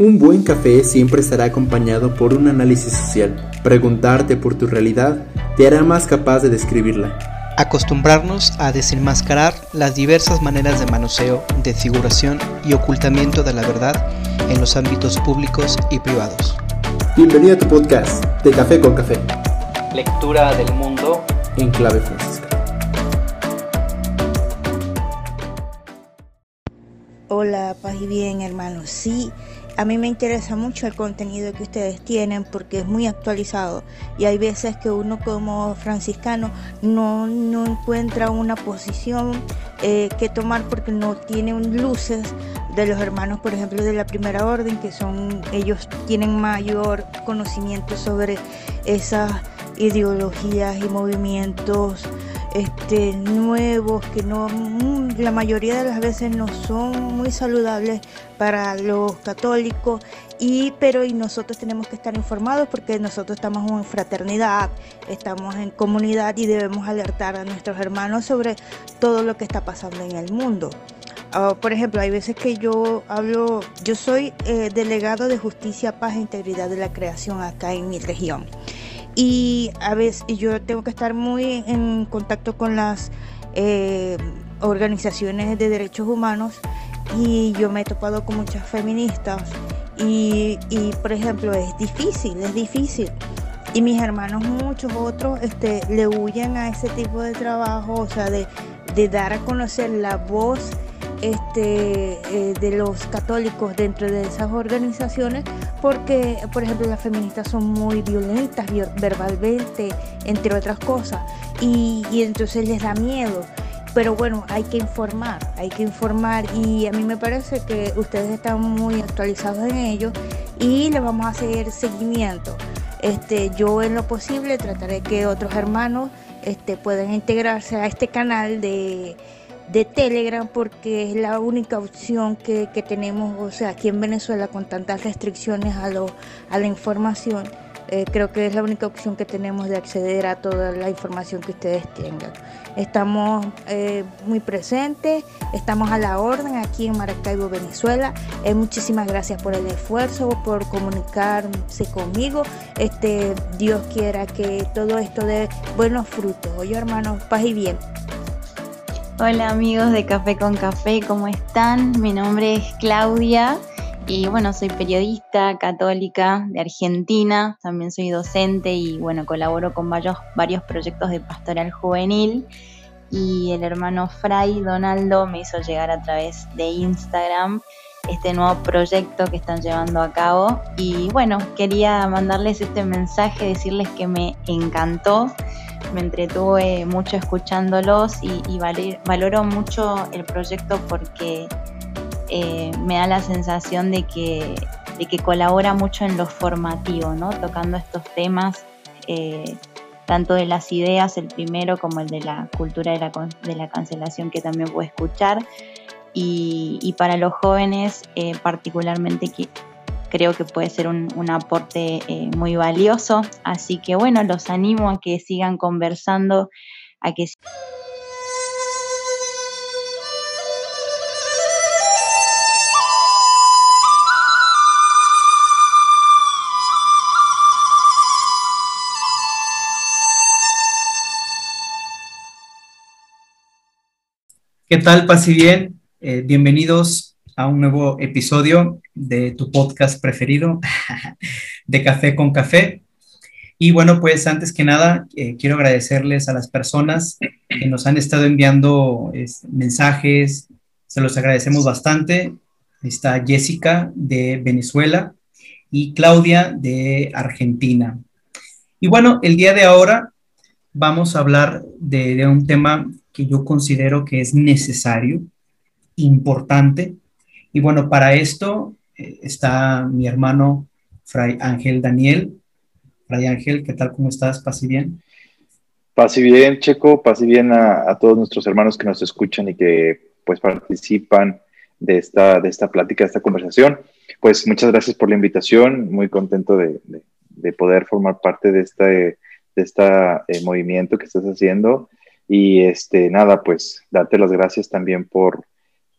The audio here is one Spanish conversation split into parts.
Un buen café siempre estará acompañado por un análisis social. Preguntarte por tu realidad te hará más capaz de describirla. Acostumbrarnos a desenmascarar las diversas maneras de manoseo, desfiguración y ocultamiento de la verdad en los ámbitos públicos y privados. Bienvenido a tu podcast de Café con Café. Lectura del mundo en clave francisca. Hola, paz y bien, hermanos. Sí, a mí me interesa mucho el contenido que ustedes tienen porque es muy actualizado y hay veces que uno como franciscano no, encuentra una posición eh, que tomar porque no tiene luces de los hermanos, por ejemplo, de la primera orden, que son, ellos tienen mayor conocimiento sobre esas ideologías y movimientos este, nuevos que no mm, la mayoría de las veces no son muy saludables para los católicos y pero y nosotros tenemos que estar informados porque nosotros estamos en fraternidad, estamos en comunidad y debemos alertar a nuestros hermanos sobre todo lo que está pasando en el mundo. Ah, por ejemplo, hay veces que yo hablo, yo soy eh, delegado de justicia, paz e integridad de la creación acá en mi región y a veces yo tengo que estar muy en contacto con las eh, organizaciones de derechos humanos y yo me he topado con muchas feministas y, por ejemplo es difícil, es difícil. Y mis hermanos, muchos otros, este, le huyen a ese tipo de trabajo, o sea, de, de dar a conocer la voz este, eh, de los católicos dentro de esas organizaciones porque, por ejemplo, las feministas son muy violentas verbalmente, entre otras cosas, y, y entonces les da miedo. Pero bueno, hay que informar, hay que informar y a mí me parece que ustedes están muy actualizados en ello y le vamos a hacer seguimiento. Este, yo en lo posible trataré que otros hermanos este, puedan integrarse a este canal de de Telegram porque es la única opción que, tenemos, o sea, aquí en Venezuela con tantas restricciones a, lo, a la información, eh, creo que es la única opción que tenemos de acceder a toda la información que ustedes tengan. Estamos eh, muy presentes, estamos a la orden aquí en Maracaibo, Venezuela. Eh, muchísimas gracias por el esfuerzo, por comunicarse conmigo. Este, Dios quiera que todo esto dé buenos frutos. Oye, hermanos, paz y bien. Hola amigos de Café con Café, ¿cómo están? Mi nombre es Claudia y bueno, soy periodista católica de Argentina, también soy docente y bueno, colaboro con varios, varios proyectos de pastoral juvenil. Y el hermano Fray Donaldo me hizo llegar a través de Instagram este nuevo proyecto que están llevando a cabo. Y bueno, quería mandarles este mensaje, decirles que me encantó me entretuve mucho escuchándolos y, valoro mucho el proyecto porque eh, me da la sensación de que, que colabora mucho en lo formativo, ¿no? tocando estos temas, eh, tanto de las ideas, el primero, como el de la cultura de la, de la cancelación que también puedo escuchar. Y, para los jóvenes, eh, particularmente creo que puede ser un, aporte eh, muy valioso. Así que bueno, los animo a que sigan conversando, a que... ¿Qué tal, Paz y bien? Eh, bienvenidos a un nuevo episodio de tu podcast preferido, de Café con Café. Y bueno, pues antes que nada, eh, quiero agradecerles a las personas que nos han estado enviando mensajes, se los agradecemos bastante. Está Jessica de Venezuela y Claudia de Argentina. Y bueno, el día de ahora vamos a hablar de, de un tema que yo considero que es necesario, importante. Y bueno, para esto está mi hermano Fray Ángel Daniel. Fray Ángel, ¿qué tal? ¿Cómo estás? ¿Paz y bien? Paz y bien, Checo. Paz y bien a, todos nuestros hermanos que nos escuchan y que pues participan de esta, de esta plática, de esta conversación. Pues muchas gracias por la invitación. Muy contento de, poder formar parte de este, de esta eh, movimiento que estás haciendo. Y este, nada, pues darte las gracias también por,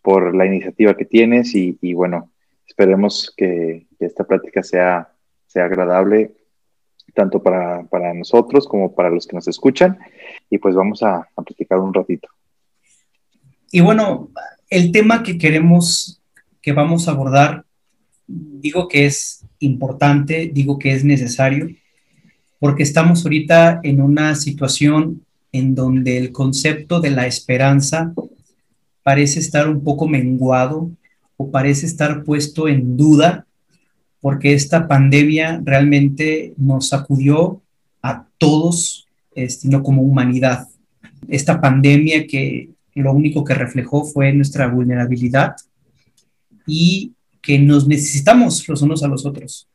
por la iniciativa que tienes y, bueno, Esperemos que, esta plática sea, sea agradable tanto para, nosotros como para los que nos escuchan. Y pues vamos a, a platicar un ratito. Y bueno, el tema que queremos, que vamos a abordar, digo que es importante, digo que es necesario, porque estamos ahorita en una situación en donde el concepto de la esperanza parece estar un poco menguado o parece estar puesto en duda, porque esta pandemia realmente nos sacudió a todos, este, como humanidad. Esta pandemia que lo único que reflejó fue nuestra vulnerabilidad y que nos necesitamos los unos a los otros.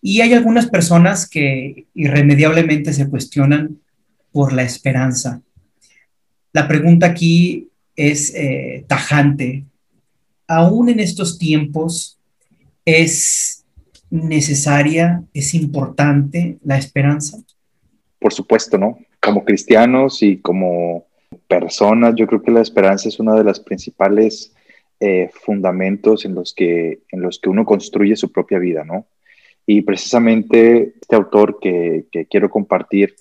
Y hay algunas personas que irremediablemente se cuestionan por la esperanza. La pregunta aquí es eh, tajante. ¿Aún en estos tiempos es necesaria, es importante la esperanza? Por supuesto, ¿no? Como cristianos y como personas, yo creo que la esperanza es uno de los principales eh, fundamentos en los, que, en los que uno construye su propia vida, ¿no? Y precisamente este autor que, quiero compartir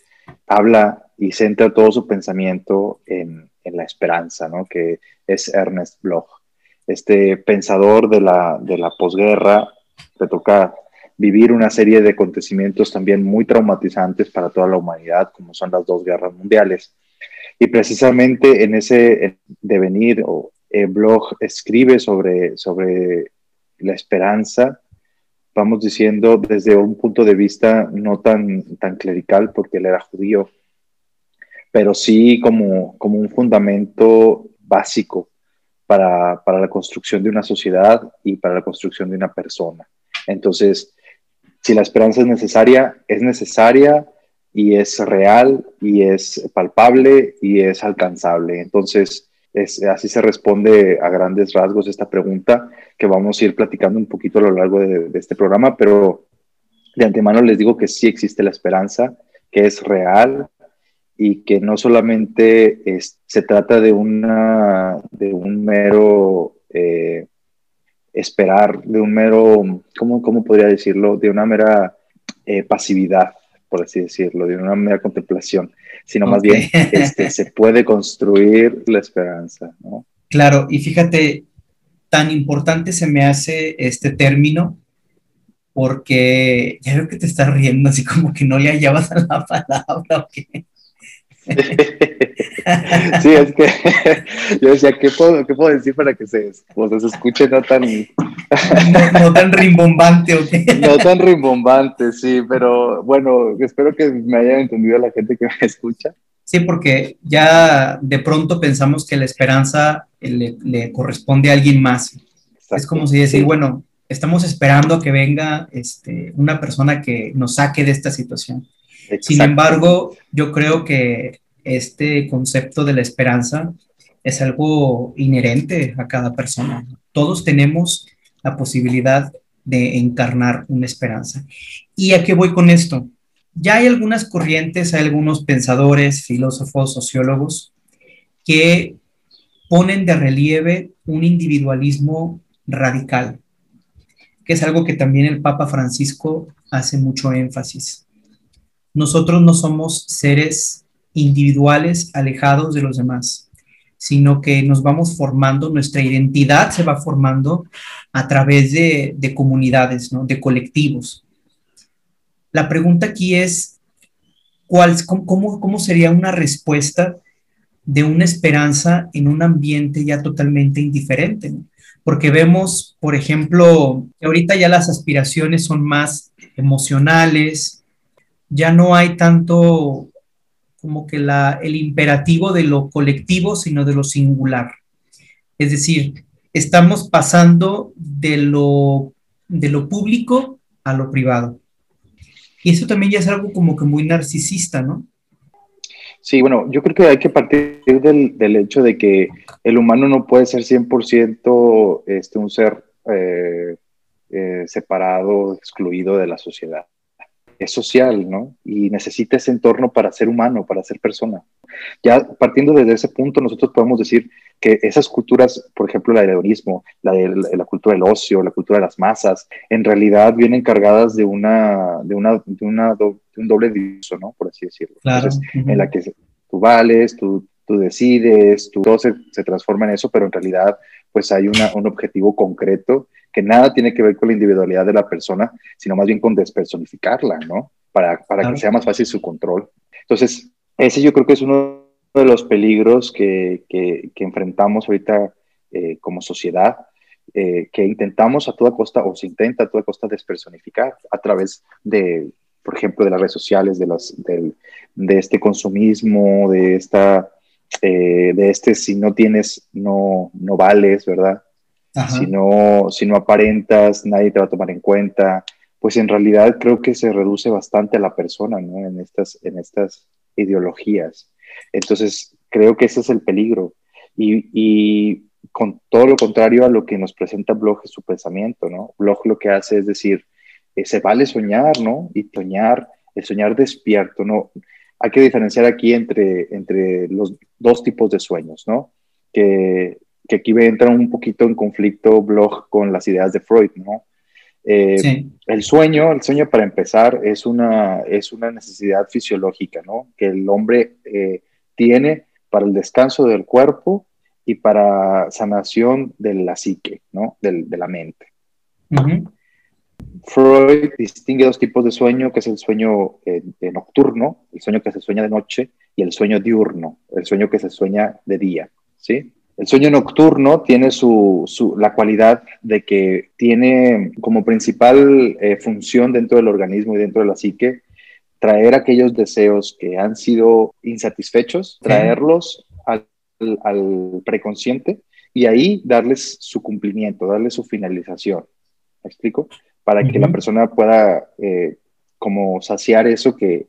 habla y centra todo su pensamiento en, la esperanza, ¿no? Que es Ernest Bloch. Este pensador de la, de la posguerra, le toca vivir una serie de acontecimientos también muy traumatizantes para toda la humanidad, como son las dos guerras mundiales. Y precisamente en ese devenir, o eh, blog escribe sobre, sobre la esperanza vamos diciendo, desde un punto de vista no tan, tan clerical, porque él era judío, pero sí como, como un fundamento básico para, para, la construcción de una sociedad y para la construcción de una persona. Entonces, si la esperanza es necesaria, es necesaria y es real y es palpable y es alcanzable. Entonces, así se responde a grandes rasgos esta pregunta que vamos a ir platicando un poquito a lo largo de, este programa, pero de antemano les digo que sí existe la esperanza, que es real y que no solamente se trata de, una, de un mero eh, esperar, de un mero, ¿cómo, ¿cómo, podría decirlo? De una mera eh, pasividad, por así decirlo, de una mera contemplación, sino más bien este, se puede construir la esperanza. ¿no? Claro, y fíjate, tan importante se me hace este término porque ya veo que te estás riendo así como que no le hallabas a la palabra. ¿o qué? Sí, es que yo decía, ¿qué puedo, qué puedo decir para que se, pues, se escuche no tan... No, tan rimbombante, ¿o qué? No tan rimbombante, sí, pero bueno, espero que me haya entendido la gente que me escucha. Sí, porque ya de pronto pensamos que la esperanza le, corresponde a alguien más. es como si decir, bueno, estamos esperando que venga este, una persona que nos saque de esta situación. Sin embargo, yo creo que este concepto de la esperanza es algo inherente a cada persona. Todos tenemos la posibilidad de encarnar una esperanza. ¿Y a qué voy con esto? Ya hay algunas corrientes, hay algunos pensadores, filósofos, sociólogos, que ponen de relieve un individualismo radical, que es algo que también el Papa Francisco hace mucho énfasis. Nosotros no somos seres individuales alejados de los demás, sino que nos vamos formando, nuestra identidad se va formando a través de, comunidades, de colectivos. La pregunta aquí es, ¿cuál, cómo, ¿cómo sería una respuesta de una esperanza en un ambiente ya totalmente indiferente, porque vemos, por ejemplo, que ahorita ya las aspiraciones son más emocionales, ya no hay tanto como que la, el imperativo de lo colectivo, sino de lo singular. Es decir, estamos pasando de lo, de lo público a lo privado. Y eso también ya es algo como que muy narcisista, ¿no? Sí, bueno, yo creo que hay que partir del, hecho de que el humano no puede ser 100% este, un ser eh, eh, separado, excluido de la sociedad. Es social, ¿no? Y necesita ese entorno para ser humano, para ser persona. Ya partiendo desde ese punto, nosotros podemos decir, que esas culturas, por ejemplo, la del hedonismo, la de la, cultura del ocio, la cultura de las masas, en realidad vienen cargadas de una, de una, de una un doble disco, ¿no? Por así decirlo. Entonces, en la que tú vales, tú, tú decides, tú, todo se, se, transforma en eso, pero en realidad, pues hay una, un objetivo concreto que nada tiene que ver con la individualidad de la persona, sino más bien con despersonificarla, ¿no? Para, para que sea más fácil su control. Entonces, ese yo creo que es uno de los peligros que, que, enfrentamos ahorita eh, como sociedad, eh, que intentamos a toda costa, o se intenta a toda costa despersonificar a través de, por ejemplo, de las redes sociales, de, las, de este consumismo, de esta, eh, de este si no tienes, no, no vales, ¿verdad? Si no, si aparentas, nadie te va a tomar en cuenta. Pues en realidad creo que se reduce bastante a la persona, ¿no? En estas, en estas ideologías. Entonces, creo que ese es el peligro. Y, con todo lo contrario a lo que nos presenta Blog es su pensamiento, ¿no? Blog lo que hace es decir, eh, se vale soñar, ¿no? Y soñar, el soñar despierto, ¿no? Hay que diferenciar aquí entre, entre los dos tipos de sueños, ¿no? Que, que aquí entra un poquito en conflicto Blog con las ideas de Freud, ¿no? Eh, el sueño, el sueño para empezar es una, es una necesidad fisiológica, ¿no? Que el hombre eh, tiene para el descanso del cuerpo y para sanación de la psique, ¿no? de la mente. Freud distingue dos tipos de sueño, que es el sueño eh, nocturno, el sueño que se sueña de noche, y el sueño diurno, el sueño que se sueña de día, ¿sí? El sueño nocturno tiene su, la cualidad de que tiene como principal eh, función dentro del organismo y dentro de la psique traer aquellos deseos que han sido insatisfechos, traerlos al, preconsciente y ahí darles su cumplimiento, darles su finalización. ¿Me explico? Para que la persona pueda eh, como saciar eso que,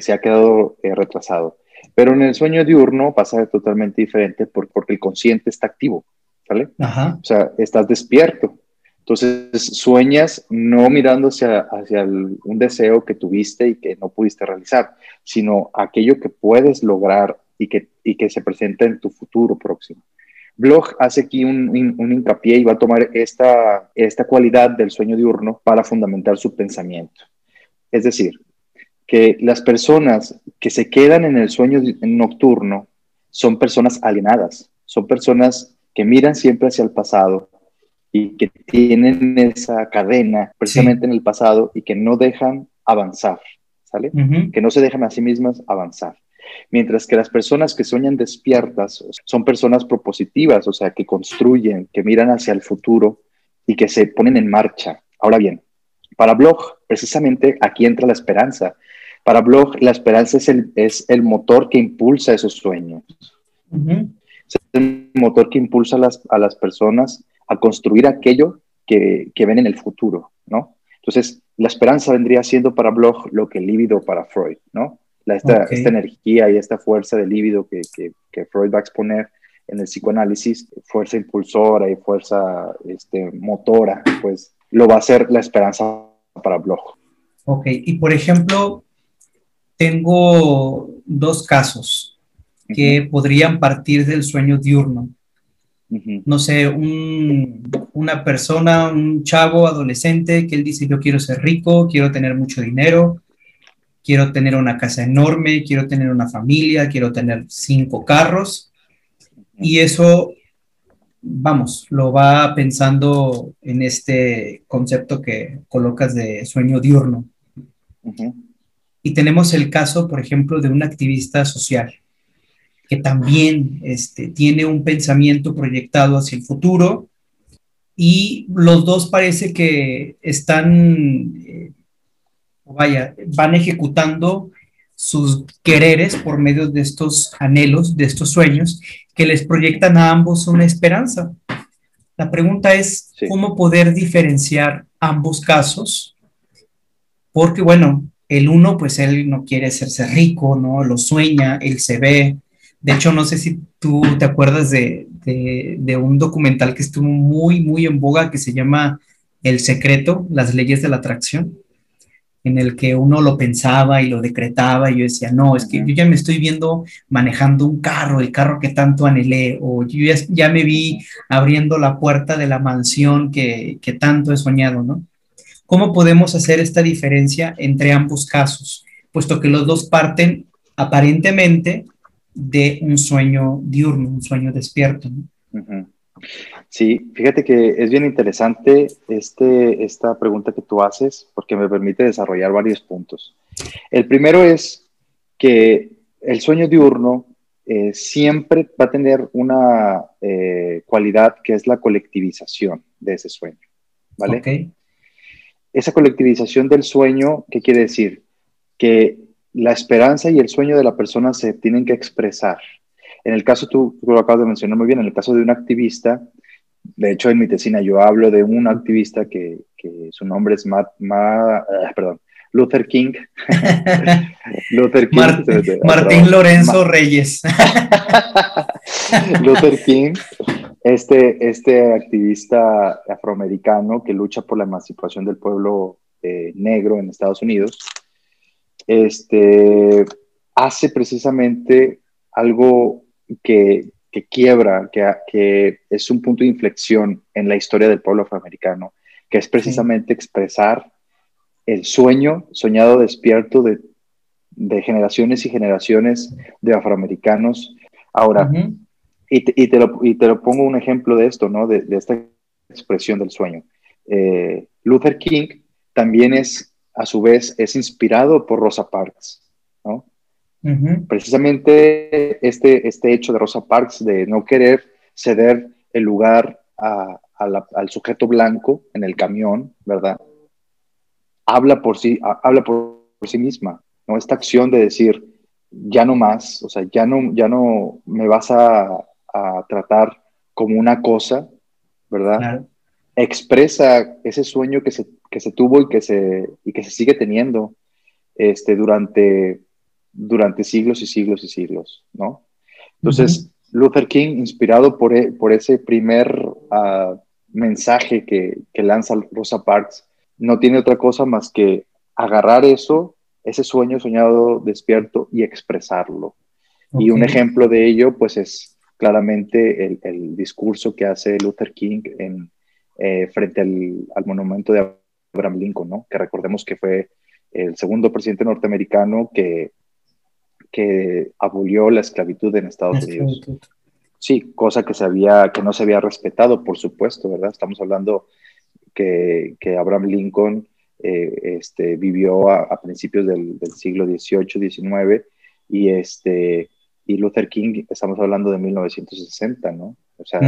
se ha quedado eh, retrasado. Pero en el sueño diurno pasa totalmente diferente porque el consciente está activo, ¿sale? O sea, estás despierto. Entonces sueñas no mirando hacia, un deseo que tuviste y que no pudiste realizar, sino aquello que puedes lograr y que, y que se presenta en tu futuro próximo. Bloch hace aquí un, un, hincapié y va a tomar esta, esta cualidad del sueño diurno para fundamentar su pensamiento. Es decir, que las personas que se quedan en el sueño nocturno son personas alienadas, son personas que miran siempre hacia el pasado y que tienen esa cadena precisamente en el pasado y que no dejan avanzar, ¿sale? Que no se dejan a sí mismas avanzar. Mientras que las personas que sueñan despiertas son personas propositivas, o sea, que construyen, que miran hacia el futuro y que se ponen en marcha. Ahora bien, para Bloch, precisamente aquí entra la esperanza. Para Bloch, la esperanza es el, es el motor que impulsa esos sueños. Es el motor que impulsa a las, a las personas a construir aquello que, que, ven en el futuro, ¿no? Entonces, la esperanza vendría siendo para Bloch lo que el líbido para Freud, ¿no? La, esta, esta, energía y esta fuerza de líbido que, que, que, Freud va a exponer en el psicoanálisis, fuerza impulsora y fuerza este, motora, pues lo va a ser la esperanza para Bloch. Ok, y por ejemplo, tengo dos casos que podrían partir del sueño diurno. No sé, una persona, un chavo, adolescente, que él dice, yo quiero ser rico, quiero tener mucho dinero, quiero tener una casa enorme, quiero tener una familia, quiero tener cinco carros. Y eso, vamos, lo va pensando en este concepto que colocas de sueño diurno. Y tenemos el caso, por ejemplo, de un activista social que también este, tiene un pensamiento proyectado hacia el futuro y los dos parece que están, eh, vaya, van ejecutando sus quereres por medio de estos anhelos, de estos sueños, que les proyectan a ambos una esperanza. La pregunta es, ¿cómo poder diferenciar ambos casos? Porque, bueno, el uno, pues él no quiere hacerse rico, ¿no? Lo sueña, él se ve. De hecho, no sé si tú te acuerdas de, un documental que estuvo muy, muy en boga que se llama El Secreto, las leyes de la atracción. en el que uno lo pensaba y lo decretaba y yo decía, no, es que yo ya me estoy viendo manejando un carro, el carro que tanto anhelé, o yo ya, me vi abriendo la puerta de la mansión que, que tanto he soñado, ¿no? ¿Cómo podemos hacer esta diferencia entre ambos casos? Puesto que los dos parten aparentemente de un sueño diurno, un sueño despierto. ¿no? Sí, fíjate que es bien interesante este, esta pregunta que tú haces porque me permite desarrollar varios puntos. El primero es que el sueño diurno eh, siempre va a tener una eh, cualidad que es la colectivización de ese sueño, ¿vale? Esa colectivización del sueño, ¿qué quiere decir? Que la esperanza y el sueño de la persona se tienen que expresar. En el caso, tú, tú lo acabas de mencionar muy bien, en el caso de un activista, de hecho, en mi tesina yo hablo de un activista que, su nombre es Matt, eh, perdón, Luther King. Luther King. Martín Lorenzo Reyes. Luther King, este, este activista afroamericano que lucha por la emancipación del pueblo eh, negro en Estados Unidos, este, hace precisamente algo que, que quiebra, que, que, es un punto de inflexión en la historia del pueblo afroamericano, que es precisamente expresar el sueño soñado despierto de, de, generaciones y generaciones de afroamericanos. Ahora, y, te, y, te lo, y, te, lo, pongo un ejemplo de esto, ¿no? De, de esta expresión del sueño. Eh, Luther King también es, a su vez, es inspirado por Rosa Parks, ¿no? Precisamente este, este hecho de Rosa Parks de no querer ceder el lugar al sujeto blanco en el camión, ¿verdad? Habla por sí, habla por, sí misma, ¿no? Esta acción de decir, ya no más, o sea, ya no, ya no me vas a, tratar como una cosa, ¿verdad? Expresa ese sueño que se, que se tuvo y que se, y que se sigue teniendo este, durante durante siglos y siglos y siglos, ¿no? Entonces, Luther King, inspirado por, e, por ese primer ah, mensaje que, que, lanza Rosa Parks, no tiene otra cosa más que agarrar eso, ese sueño soñado despierto y expresarlo. Y un ejemplo de ello, pues, es claramente el, el discurso que hace Luther King en, eh, frente al, al monumento de Abraham Lincoln, ¿no? Que recordemos que fue el segundo presidente norteamericano que que abolió la esclavitud en Estados Unidos. Sí, cosa que, se había, que no se había respetado, por supuesto, ¿verdad? Estamos hablando que, que Abraham Lincoln eh, este, vivió a, principios del, del, siglo XVIII, XIX, y, este, y Luther King, estamos hablando de 1960, ¿no? O sea,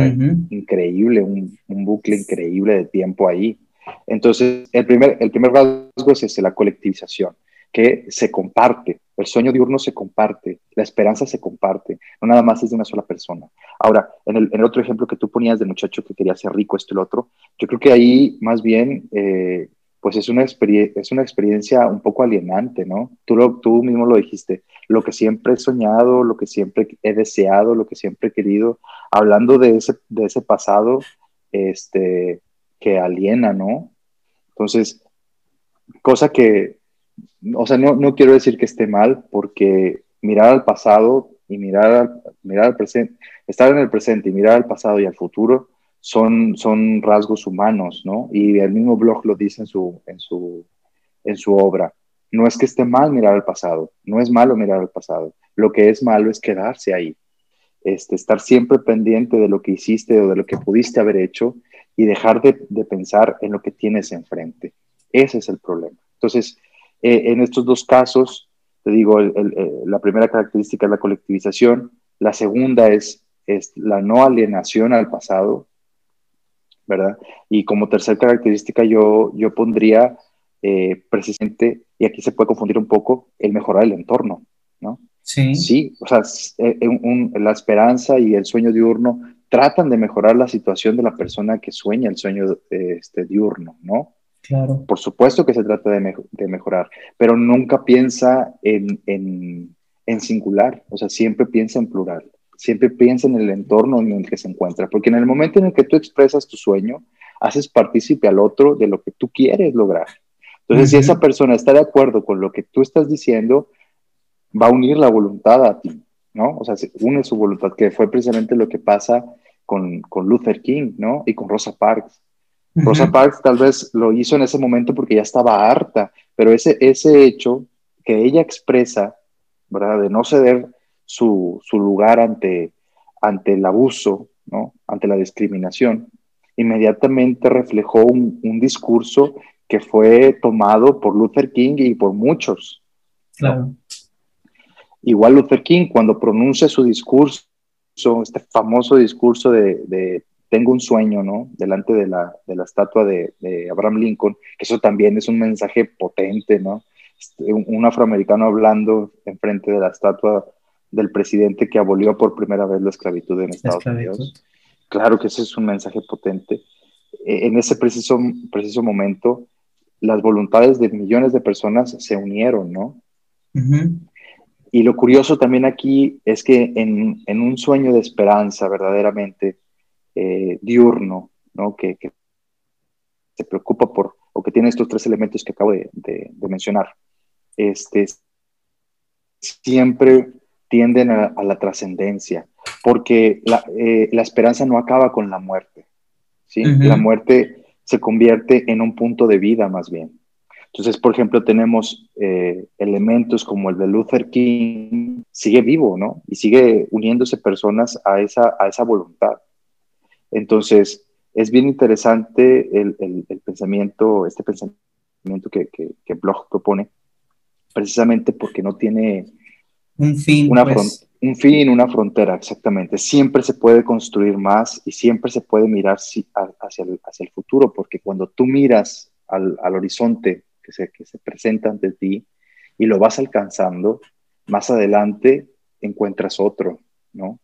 increíble, un, un, bucle increíble de tiempo ahí. Entonces, el primer, el primer rasgo es ese, la colectivización que se comparte. El sueño diurno se comparte, la esperanza se comparte, no nada más es de una sola persona. Ahora, en el, otro ejemplo que tú ponías del muchacho que quería ser rico, esto y lo otro, yo creo que ahí más bien, eh, pues es una, es una experiencia un poco alienante, ¿no? Tú, lo, tú mismo lo dijiste, lo que siempre he soñado, lo que siempre he deseado, lo que siempre he querido, hablando de ese, de ese pasado este, que aliena, ¿no? Entonces, cosa que o sea, no, quiero decir que esté mal, porque mirar al pasado y mirar mirar al presente, estar en el presente y mirar al pasado y al futuro son, son rasgos humanos, ¿no? Y el mismo blog lo dice en su, en su, en su obra. No es que esté mal mirar al pasado, no es malo mirar al pasado. Lo que es malo es quedarse ahí, este, estar siempre pendiente de lo que hiciste o de lo que pudiste haber hecho y dejar de, de pensar en lo que tienes enfrente. Ese es el problema. Entonces, eh, en estos dos casos, te digo, eh, la primera característica es la colectivización, la segunda es, es la no alienación al pasado, ¿verdad? Y como tercera característica yo, yo pondría eh, precisamente, y aquí se puede confundir un poco, el mejorar el entorno, ¿no? Sí. Sí, o sea, la esperanza y el sueño diurno tratan de mejorar la situación de la persona que sueña el sueño este, diurno, ¿no? Por supuesto que se trata de, mejorar, pero nunca piensa en, en, singular, o sea, siempre piensa en plural, siempre piensa en el entorno en el que se encuentra, porque en el momento en el que tú expresas tu sueño, haces partícipe al otro de lo que tú quieres lograr. Entonces, si esa persona está de acuerdo con lo que tú estás diciendo, va a unir la voluntad a ti, ¿no? O sea, se une su voluntad, que fue precisamente lo que pasa con, con Luther King, ¿no? Y con Rosa Parks. Rosa Parks tal vez lo hizo en ese momento porque ya estaba harta, pero ese, ese hecho que ella expresa, ¿verdad? De no ceder su, su lugar ante, ante el abuso, ¿no? Ante la discriminación, inmediatamente reflejó un, un discurso que fue tomado por Luther King y por muchos. Claro. Igual Luther King, cuando pronuncia su discurso, este famoso discurso de, Tengo un sueño, ¿no? Delante de la, de la estatua de, de, Abraham Lincoln, que eso también es un mensaje potente, ¿no? Este, un, un, afroamericano hablando enfrente de la estatua del presidente que abolió por primera vez la esclavitud en Estados esclavitud. Unidos. Claro que ese es un mensaje potente. E, en ese preciso, preciso momento, las voluntades de millones de personas se unieron, ¿no? Uh -huh. Y lo curioso también aquí es que en, en un sueño de esperanza verdaderamente eh, diurno, ¿no? Que, que, se preocupa por, o que tiene estos tres elementos que acabo de, de, de mencionar, este, siempre tienden a, a la trascendencia, porque la, eh, la, esperanza no acaba con la muerte, ¿sí? Uh -huh. La muerte se convierte en un punto de vida más bien. Entonces, por ejemplo, tenemos eh, elementos como el de Luther King, sigue vivo, ¿no? Y sigue uniéndose personas a esa, a esa voluntad. Entonces, es bien interesante el, el, el pensamiento, este pensamiento que, que, que, Bloch propone, precisamente porque no tiene un fin, una pues. un fin, una frontera, exactamente. Siempre se puede construir más y siempre se puede mirar hacia el, hacia el futuro, porque cuando tú miras al, al horizonte que se, que se presenta ante ti y lo vas alcanzando, más adelante encuentras otro, ¿no?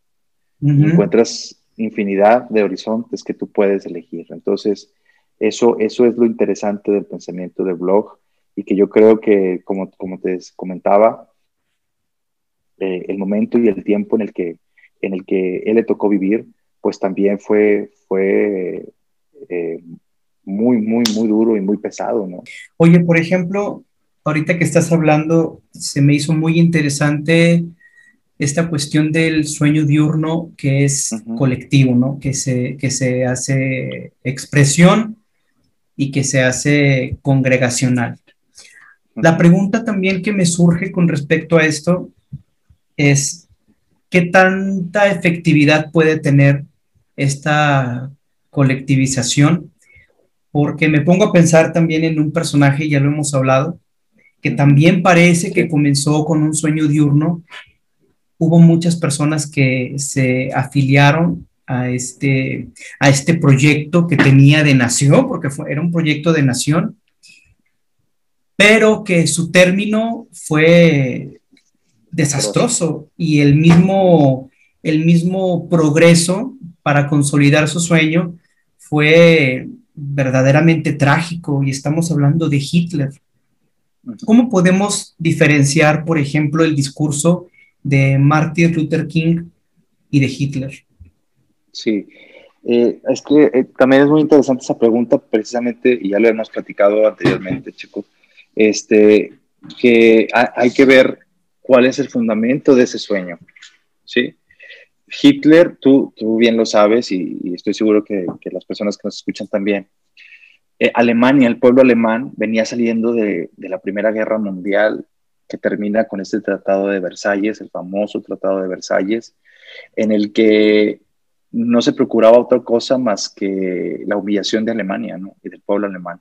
Uh -huh. Encuentras infinidad de horizontes que tú puedes elegir. Entonces, eso, eso es lo interesante del pensamiento de blog y que yo creo que, como, como te comentaba, eh, el momento y el tiempo en el que, en el que él le tocó vivir, pues también fue, fue eh, muy, muy, muy duro y muy pesado, ¿no? Oye, por ejemplo, ahorita que estás hablando, se me hizo muy interesante esta cuestión del sueño diurno que es uh -huh. colectivo, ¿no? Que se, que se hace expresión y que se hace congregacional. Uh -huh. La pregunta también que me surge con respecto a esto es, ¿qué tanta efectividad puede tener esta colectivización porque me pongo a pensar también en un personaje, ya lo hemos hablado, que también parece que comenzó con un sueño diurno. Hubo muchas personas que se afiliaron a este, a este proyecto que tenía de nación, porque era un proyecto de nación, pero que su término fue desastroso. Y el mismo, el mismo progreso para consolidar su sueño fue verdaderamente trágico y estamos hablando de Hitler. ¿Cómo podemos diferenciar, por ejemplo, el discurso de Martin Luther King y de Hitler? Sí, eh, es que eh, también es muy interesante esa pregunta, precisamente, y ya lo hemos platicado anteriormente, chicos, este, que hay que ver cuál es el fundamento de ese sueño, ¿sí? Hitler, tú, tú bien lo sabes y, estoy seguro que, las personas que nos escuchan también. Eh, Alemania, el pueblo alemán, venía saliendo de, de, la Primera Guerra Mundial que termina con este Tratado de Versalles, el famoso Tratado de Versalles, en el que no se procuraba otra cosa más que la humillación de Alemania ¿no? y del pueblo alemán.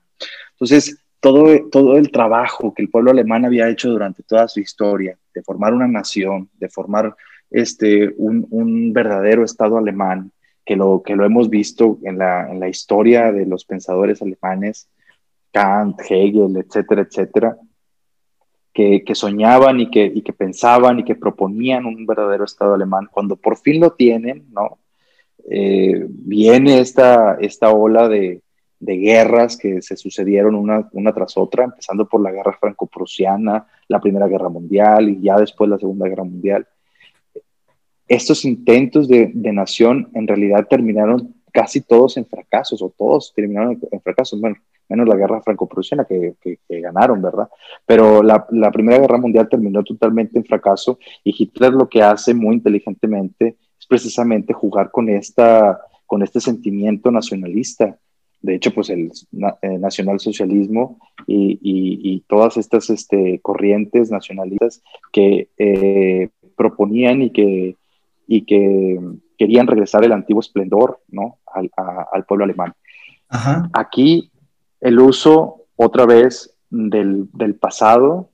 Entonces, todo, todo el trabajo que el pueblo alemán había hecho durante toda su historia, de formar una nación, de formar este, un, un, verdadero Estado alemán, que lo, que lo hemos visto en la, en la historia de los pensadores alemanes, Kant, Hegel, etcétera, etcétera, que, que soñaban y que, y que, pensaban y que proponían un verdadero Estado alemán. Cuando por fin lo tienen, ¿no? Eh, viene esta, esta ola de, de, guerras que se sucedieron una, una tras otra, empezando por la guerra franco-prusiana, la Primera Guerra Mundial y ya después la Segunda Guerra Mundial estos intentos de, de, nación en realidad terminaron casi todos en fracasos, o todos terminaron en fracasos, bueno, menos la guerra franco-prusiana que, que, ganaron, ¿verdad? Pero la, la, Primera Guerra Mundial terminó totalmente en fracaso y Hitler lo que hace muy inteligentemente es precisamente jugar con, esta, con este sentimiento nacionalista. De hecho, pues el, nacionalsocialismo y, y, y, todas estas este, corrientes nacionalistas que eh, proponían y que, y que querían regresar el antiguo esplendor ¿no? al, al pueblo alemán. Ajá. Aquí el uso otra vez del, del, pasado,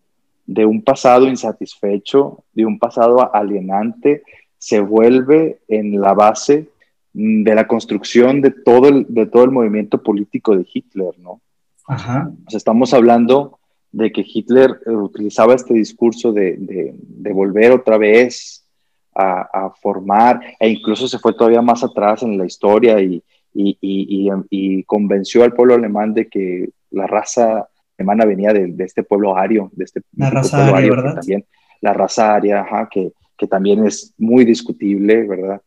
de un pasado insatisfecho, de un pasado alienante, se vuelve en la base de la construcción de todo el, de todo el movimiento político de Hitler, ¿no? Ajá. O sea, estamos hablando de que Hitler eh, utilizaba este discurso de, de, de volver otra vez a, a, formar, e incluso se fue todavía más atrás en la historia y, y, convenció al pueblo alemán de que la raza alemana venía de, este pueblo ario, de este la raza aria, ¿verdad? También, la raza aria, que, que, también es muy discutible, ¿verdad?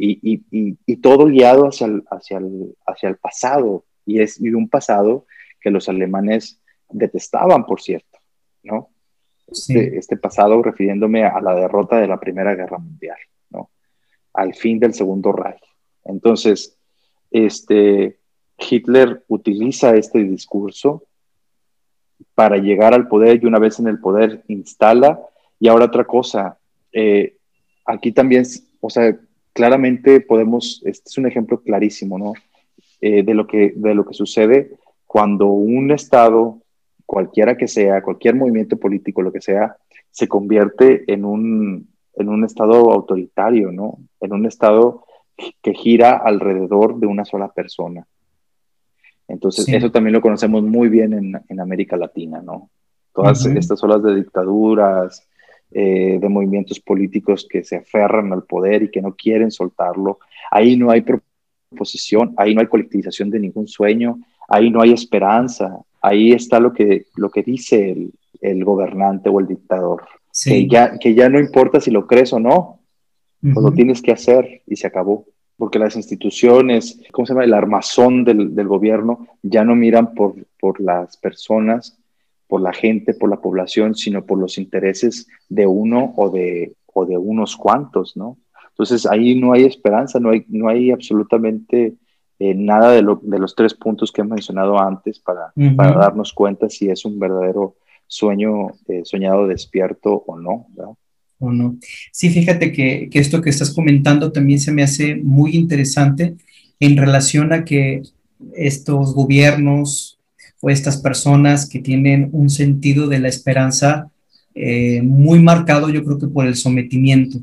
Y, todo guiado hacia el, hacia, el, hacia el pasado, y es un pasado que los alemanes detestaban, por cierto, ¿no? Este, este, pasado refiriéndome a la derrota de la Primera Guerra Mundial, ¿no? Al fin del Segundo Reich. Entonces, este, Hitler utiliza este discurso para llegar al poder y una vez en el poder instala. Y ahora otra cosa, eh, aquí también, o sea, claramente podemos, este es un ejemplo clarísimo, ¿no? Eh, de, lo que, de lo que sucede cuando un Estado, cualquiera que sea, cualquier movimiento político, lo que sea, se convierte en un, en un Estado autoritario, ¿no? En un Estado que gira alrededor de una sola persona. Entonces, eso también lo conocemos muy bien en, en América Latina, ¿no? Todas estas olas de dictaduras, eh, de movimientos políticos que se aferran al poder y que no quieren soltarlo. Ahí no hay proposición, ahí no hay colectivización de ningún sueño, ahí no hay esperanza, ahí está lo que, lo que dice el, el gobernante o el dictador, que, ya, que ya no importa si lo crees o no, pues lo tienes que hacer y se acabó. Porque las instituciones, ¿cómo se llama? El armazón del, del gobierno ya no miran por, por las personas, por la gente, por la población, sino por los intereses de uno o de, o de unos cuantos, ¿no? Entonces ahí no hay esperanza, no hay, no hay absolutamente eh, nada de, lo, de, los tres puntos que he mencionado antes para, para, darnos cuenta si es un verdadero sueño eh, soñado despierto o no. ¿verdad? o no. Sí, fíjate que, esto que estás comentando también se me hace muy interesante en relación a que estos gobiernos o estas personas que tienen un sentido de la esperanza eh, muy marcado, yo creo que por el sometimiento,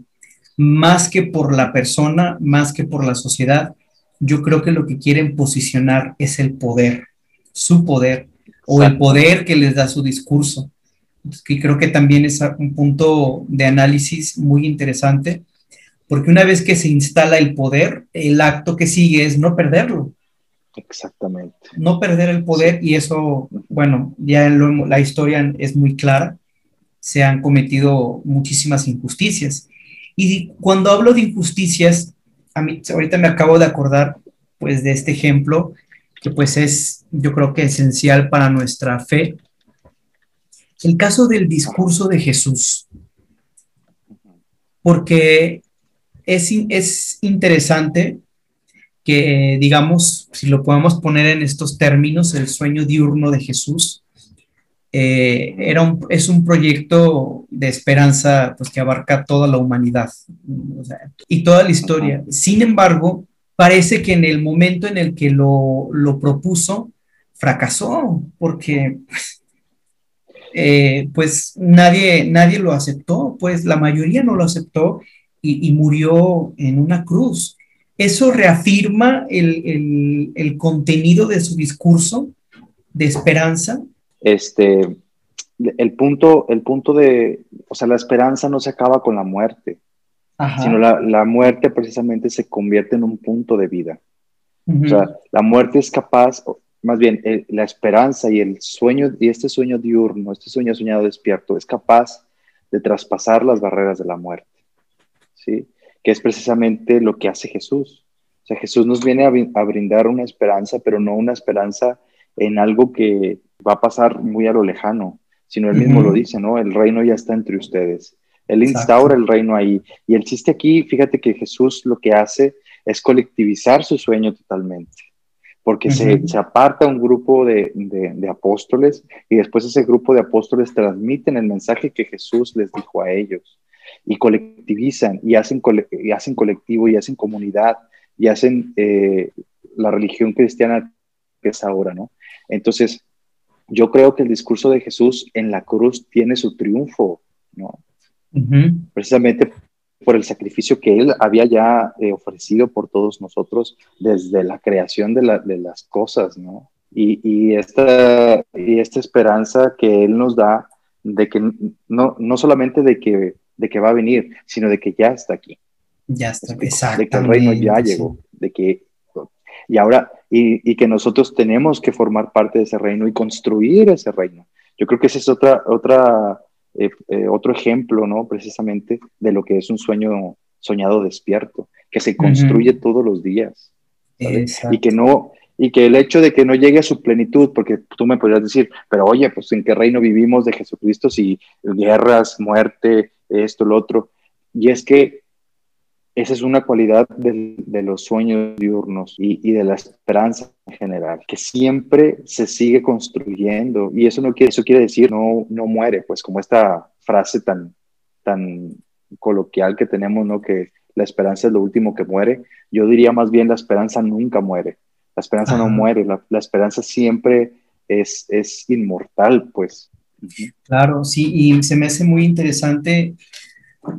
más que por la persona, más que por la sociedad, yo creo que lo que quieren posicionar es el poder, su poder, o el poder que les da su discurso. Que creo que también es un punto de análisis muy interesante, porque una vez que se instala el poder, el acto que sigue es no perderlo. Exactamente. No perder el poder y eso, bueno, ya la historia es muy clara, se han cometido muchísimas injusticias. Y cuando hablo de injusticias, a mí ahorita me acabo de acordar pues de este ejemplo que pues es yo creo que esencial para nuestra fe el caso del discurso de Jesús, porque es, es interesante que, digamos, si lo podemos poner en estos términos, el sueño diurno de Jesús, eh, era un, es un proyecto de esperanza pues, que abarca toda la humanidad y toda la historia. Sin embargo, parece que en el momento en el que lo, lo propuso, fracasó, porque pues, eh, pues nadie, nadie lo aceptó, pues la mayoría no lo aceptó y, murió en una cruz. Eso reafirma el, el, contenido de su discurso de esperanza. Este, el punto, el punto de, o sea, la esperanza no se acaba con la muerte, sino la, la, muerte precisamente se convierte en un punto de vida. O sea, la muerte es capaz, más bien la esperanza y el sueño, y este sueño diurno, este sueño soñado despierto, es capaz de traspasar las barreras de la muerte, ¿sí? Que es precisamente lo que hace Jesús. O sea, Jesús nos viene a, brindar una esperanza, pero no una esperanza en algo que va a pasar muy a lo lejano, sino él mismo lo dice, ¿no? El reino ya está entre ustedes. Él instaura el reino ahí. Y el chiste aquí, fíjate que Jesús lo que hace es colectivizar su sueño totalmente, porque se, aparta un grupo de, apóstoles y después ese grupo de apóstoles transmiten el mensaje que Jesús les dijo a ellos y colectivizan y hacen, y hacen colectivo y hacen comunidad y hacen eh, la religión cristiana que es ahora, ¿no? Entonces, yo creo que el discurso de Jesús en la cruz tiene su triunfo, ¿no? Precisamente por el sacrificio que Él había ya eh, ofrecido por todos nosotros desde la creación de, las cosas, ¿no? Y, esta, y esta esperanza que Él nos da de que no, no solamente de que, de que va a venir, sino de que ya está aquí. Ya está, exacto. De que el reino ya llegó, de que y ahora y, y, que nosotros tenemos que formar parte de ese reino y construir ese reino. Yo creo que esa es otra otra eh, eh, otro ejemplo, ¿no? Precisamente de lo que es un sueño soñado despierto, que se construye todos los días. Y que no y que el hecho de que no llegue a su plenitud, porque tú me podrías decir, pero oye, pues en qué reino vivimos de Jesucristo si guerras, muerte, esto, lo otro. Y es que esa es una cualidad de, los sueños diurnos y, de la esperanza en general, que siempre se sigue construyendo. Y eso no quiere, eso quiere decir no, no muere, pues como esta frase tan, tan coloquial que tenemos, ¿no? Que la esperanza es lo último que muere. Yo diría más bien la esperanza nunca muere. La esperanza no muere, la, la, esperanza siempre es, es inmortal, pues. Claro, sí, y se me hace muy interesante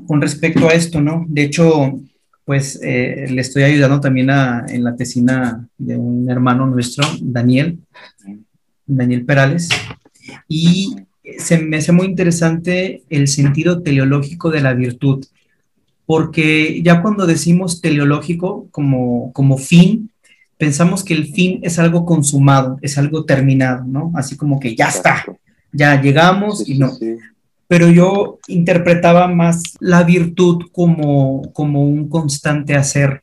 con respecto a esto, ¿no? De hecho, pues eh, le estoy ayudando también a, en la tesina de un hermano nuestro, Daniel, Daniel Perales, y se me hace muy interesante el sentido teleológico de la virtud, porque ya cuando decimos teleológico como, como fin, pensamos que el fin es algo consumado, es algo terminado, ¿no? Así como que ya está, ya llegamos y no pero yo interpretaba más la virtud como, como un constante hacer.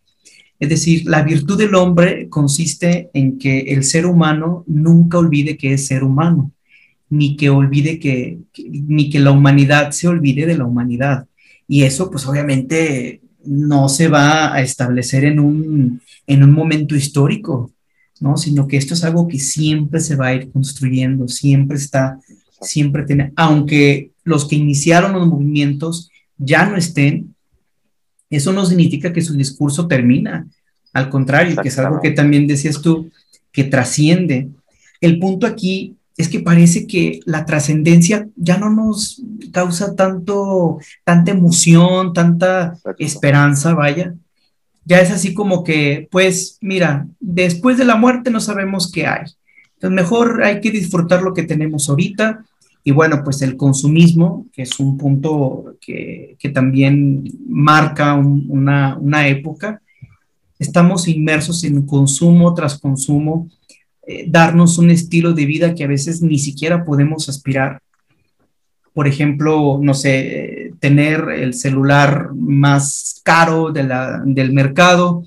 Es decir, la virtud del hombre consiste en que el ser humano nunca olvide que es ser humano, ni que olvide que, ni que la humanidad se olvide de la humanidad. Y eso, pues obviamente, no se va a establecer en un, en un momento histórico, ¿no? Sino que esto es algo que siempre se va a ir construyendo, siempre está, siempre tiene, aunque los que iniciaron los movimientos ya no estén, eso no significa que su discurso termina. Al contrario, que es algo que también decías tú, que trasciende. El punto aquí es que parece que la trascendencia ya no nos causa tanto, tanta emoción, tanta esperanza, vaya. Ya es así como que, pues, mira, después de la muerte no sabemos qué hay. Entonces, mejor hay que disfrutar lo que tenemos ahorita y bueno, pues el consumismo, que es un punto que, también marca una, época, estamos inmersos en consumo tras consumo, eh, darnos un estilo de vida que a veces ni siquiera podemos aspirar. Por ejemplo, no sé, tener el celular más caro del mercado,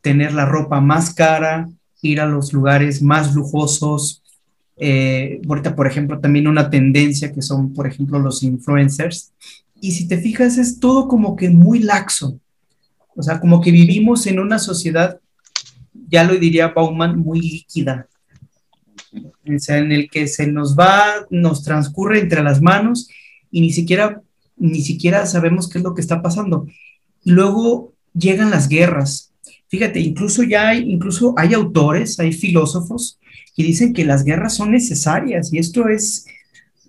tener la ropa más cara, ir a los lugares más lujosos, eh, ahorita, por ejemplo, también una tendencia que son, por ejemplo, los influencers. Y si te fijas, es todo como que muy laxo. O sea, como que vivimos en una sociedad, ya lo diría Bauman, muy líquida. O sea, en el que se nos va, nos transcurre entre las manos y ni siquiera, ni siquiera sabemos qué es lo que está pasando. Luego llegan las guerras. Fíjate, incluso ya hay, incluso hay autores, hay filósofos que dicen que las guerras son necesarias y esto es,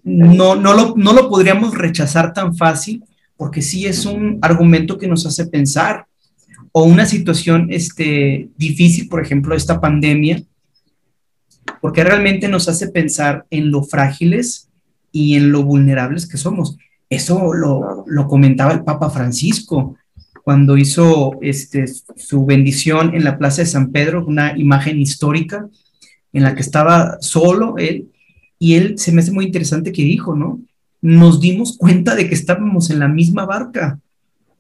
no, no, lo, no lo podríamos rechazar tan fácil porque sí es un argumento que nos hace pensar o una situación este, difícil, por ejemplo, esta pandemia, porque realmente nos hace pensar en lo frágiles y en lo vulnerables que somos. Eso lo, lo comentaba el Papa Francisco cuando hizo este, su bendición en la Plaza de San Pedro, una imagen histórica en la que estaba solo él, y él se me hace muy interesante que dijo, ¿no? Nos dimos cuenta de que estábamos en la misma barca.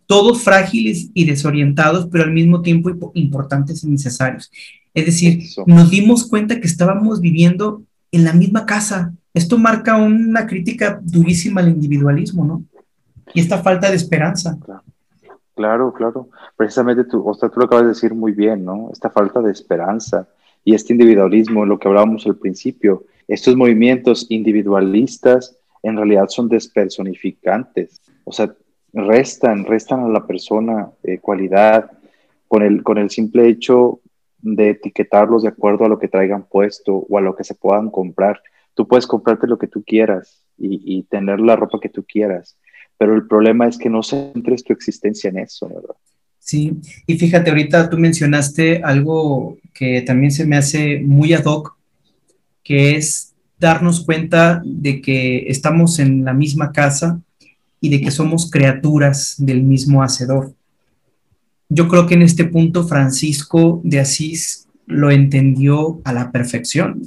todos frágiles y desorientados, pero al mismo tiempo importantes y necesarios. Es decir, nos dimos cuenta que estábamos viviendo en la misma casa. Esto marca una crítica durísima al individualismo, ¿no? Y esta falta de esperanza. Claro, claro. Precisamente tú, o sea, tú lo acabas de decir muy bien, ¿no? Esta falta de esperanza y este individualismo, lo que hablábamos al principio, estos movimientos individualistas en realidad son despersonificantes. O sea, restan, restan a la persona eh, cualidad con el, con el simple hecho de etiquetarlos de acuerdo a lo que traigan puesto o a lo que se puedan comprar. Tú puedes comprarte lo que tú quieras y, tener la ropa que tú quieras, pero el problema es que no centres tu existencia en eso, ¿verdad? Sí, y fíjate, ahorita tú mencionaste algo que también se me hace muy ad hoc, que es darnos cuenta de que estamos en la misma casa y de que somos criaturas del mismo Hacedor. Yo creo que en este punto Francisco de Asís lo entendió a la perfección.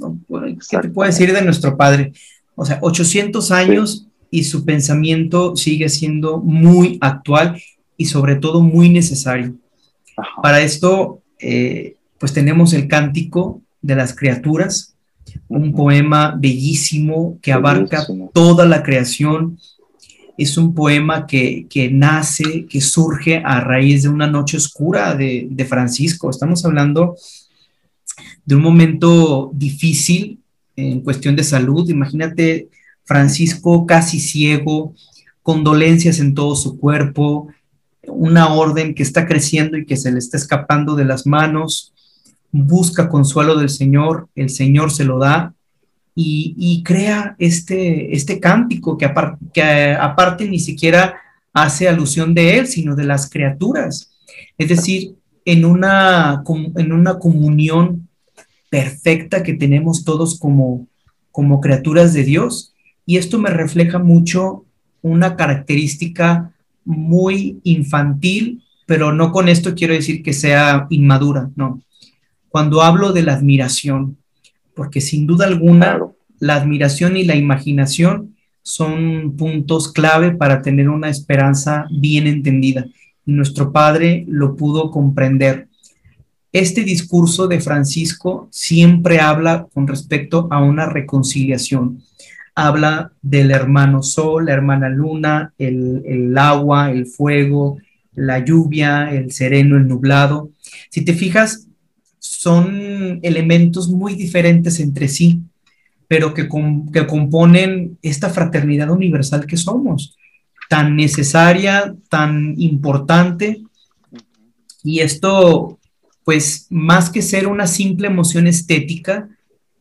¿Qué te puedo decir de nuestro padre? O sea, 800 años y su pensamiento sigue siendo muy actual y sobre todo muy necesario. Para esto, eh, pues tenemos el cántico de las criaturas, un poema bellísimo que abarca toda la creación es un poema que, nace, que surge a raíz de una noche oscura de, Francisco. Estamos hablando de un momento difícil en cuestión de salud. Imagínate Francisco casi ciego, con dolencias en todo su cuerpo, una orden que está creciendo y que se le está escapando de las manos, busca consuelo del Señor, el Señor se lo da y, crea este, este cántico que, aparte ni siquiera hace alusión de él, sino de las criaturas. Es decir, en una, en una comunión perfecta que tenemos todos como, como criaturas de Dios. Y esto me refleja mucho una característica muy infantil, pero no con esto quiero decir que sea inmadura, no. Cuando hablo de la admiración, porque sin duda alguna la admiración y la imaginación son puntos clave para tener una esperanza bien entendida. nuestro Padre lo pudo comprender. Este discurso de Francisco siempre habla con respecto a una reconciliación. Habla del hermano sol, la hermana luna, el, el agua, el fuego, la lluvia, el sereno, el nublado. Si te fijas, son elementos muy diferentes entre sí, pero que, que componen esta fraternidad universal que somos, tan necesaria, tan importante. Y esto, pues, más que ser una simple emoción estética,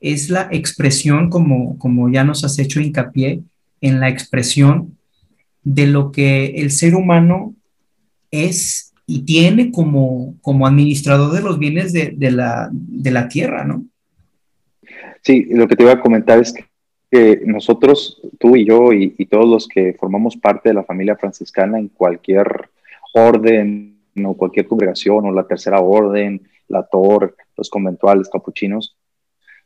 es la expresión, como, como ya nos has hecho hincapié, en la expresión de lo que el ser humano es y tiene como, como administrador de los bienes de, la, de la tierra, ¿no? Sí, lo que te iba a comentar es que nosotros, tú y yo y, todos los que formamos parte de la familia franciscana en cualquier orden o cualquier congregación o la tercera orden, la TOR, los conventuales, capuchinos,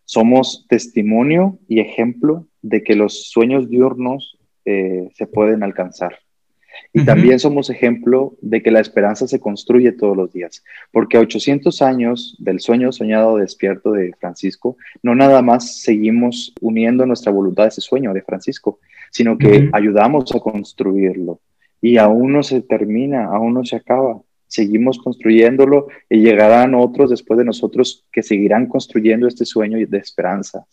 somos testimonio y ejemplo de que los sueños diurnos eh, se pueden alcanzar. Y también somos ejemplo de que la esperanza se construye todos los días, porque a 800 años del sueño soñado despierto de Francisco, no nada más seguimos uniendo nuestra voluntad a ese sueño de Francisco, sino que ayudamos a construirlo. Y aún no se termina, aún no se acaba. Seguimos construyéndolo y llegarán otros después de nosotros que seguirán construyendo este sueño de esperanza.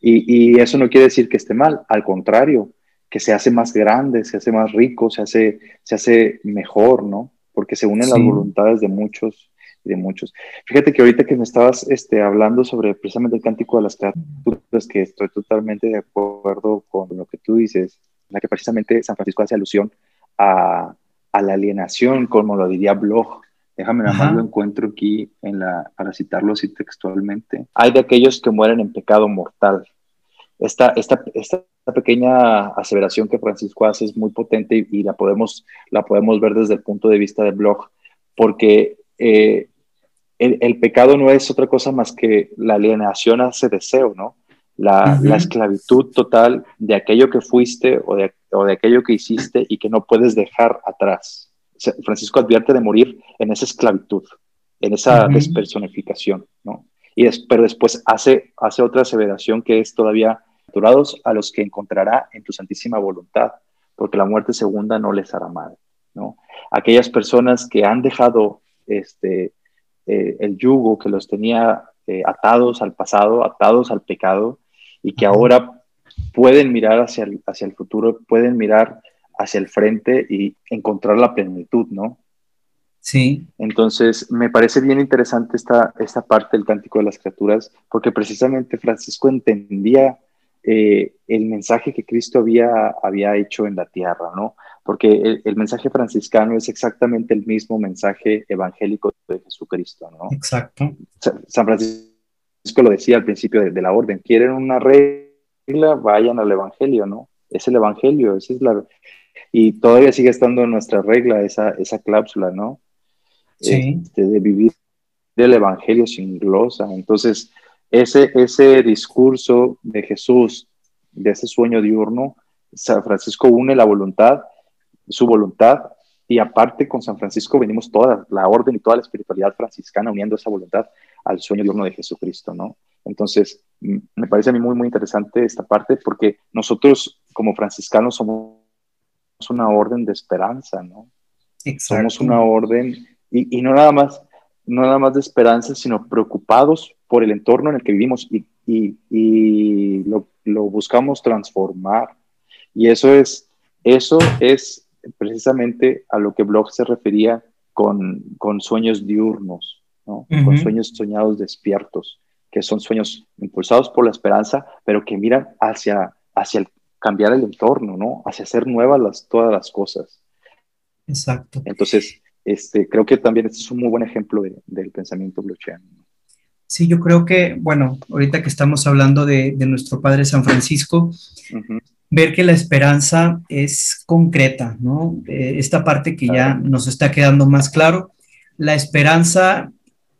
Y, y eso no quiere decir que esté mal, al contrario, que se hace más grande, se hace más rico, se hace, se hace mejor, ¿no? Porque se unen las voluntades de muchos y de muchos. Fíjate que ahorita que me estabas este, hablando sobre precisamente el cántico de las criaturas, que estoy totalmente de acuerdo con lo que tú dices, la que precisamente San Francisco hace alusión a, a la alienación, como lo diría Bloch. Déjame nada más lo encuentro aquí en la, para citarlo así textualmente. Hay de aquellos que mueren en pecado mortal, esta, esta, esta pequeña aseveración que Francisco hace es muy potente y, la, podemos, la podemos ver desde el punto de vista del blog, porque eh, el, pecado no es otra cosa más que la alienación a ese deseo, ¿no? La, la esclavitud total de aquello que fuiste o de, o de, aquello que hiciste y que no puedes dejar atrás. Francisco advierte de morir en esa esclavitud, en esa despersonificación, ¿no? Y pero después hace, hace otra aseveración que es todavía durados a los que encontrará en tu santísima voluntad, porque la muerte segunda no les hará mal, ¿no? Aquellas personas que han dejado este, eh, el yugo que los tenía eh, atados al pasado, atados al pecado, y que ahora pueden mirar hacia el, hacia el futuro, pueden mirar hacia el frente y encontrar la plenitud, ¿no? Sí. Entonces, me parece bien interesante esta, esta parte del cántico de las criaturas, porque precisamente Francisco entendía eh, el mensaje que Cristo había, había hecho en la tierra, ¿no? Porque el, el, mensaje franciscano es exactamente el mismo mensaje evangélico de Jesucristo, ¿no? Exacto. San Francisco lo decía al principio de, de la orden, quieren una regla, vayan al evangelio, ¿no? Es el evangelio, esa es la... Y todavía sigue estando en nuestra regla esa, esa cláusula, ¿no? Sí. Este, de vivir del evangelio sin glosa. Entonces, ese, ese discurso de Jesús, de ese sueño diurno, San Francisco une la voluntad, su voluntad, y aparte con San Francisco venimos toda la orden y toda la espiritualidad franciscana uniendo esa voluntad al sueño diurno de Jesucristo, ¿no? Entonces, me parece a mí muy, muy interesante esta parte porque nosotros como franciscanos somos una orden de esperanza, ¿no? Exacto. Somos una orden, y, y no nada más, no nada más de esperanza, sino preocupados por el entorno en el que vivimos y, y, y lo, lo, buscamos transformar. Y eso es, eso es precisamente a lo que Bloch se refería con, con sueños diurnos, ¿no? uh -huh. con sueños soñados despiertos, que son sueños impulsados por la esperanza, pero que miran hacia, hacia el cambiar el entorno, ¿no? hacia hacer nuevas las, todas las cosas. Exacto. Entonces, este, creo que también este es un muy buen ejemplo de, del pensamiento blochiano. Sí, yo creo que, bueno, ahorita que estamos hablando de, de nuestro Padre San Francisco, uh -huh. ver que la esperanza es concreta, ¿no? Eh, esta parte que claro. ya nos está quedando más claro, la esperanza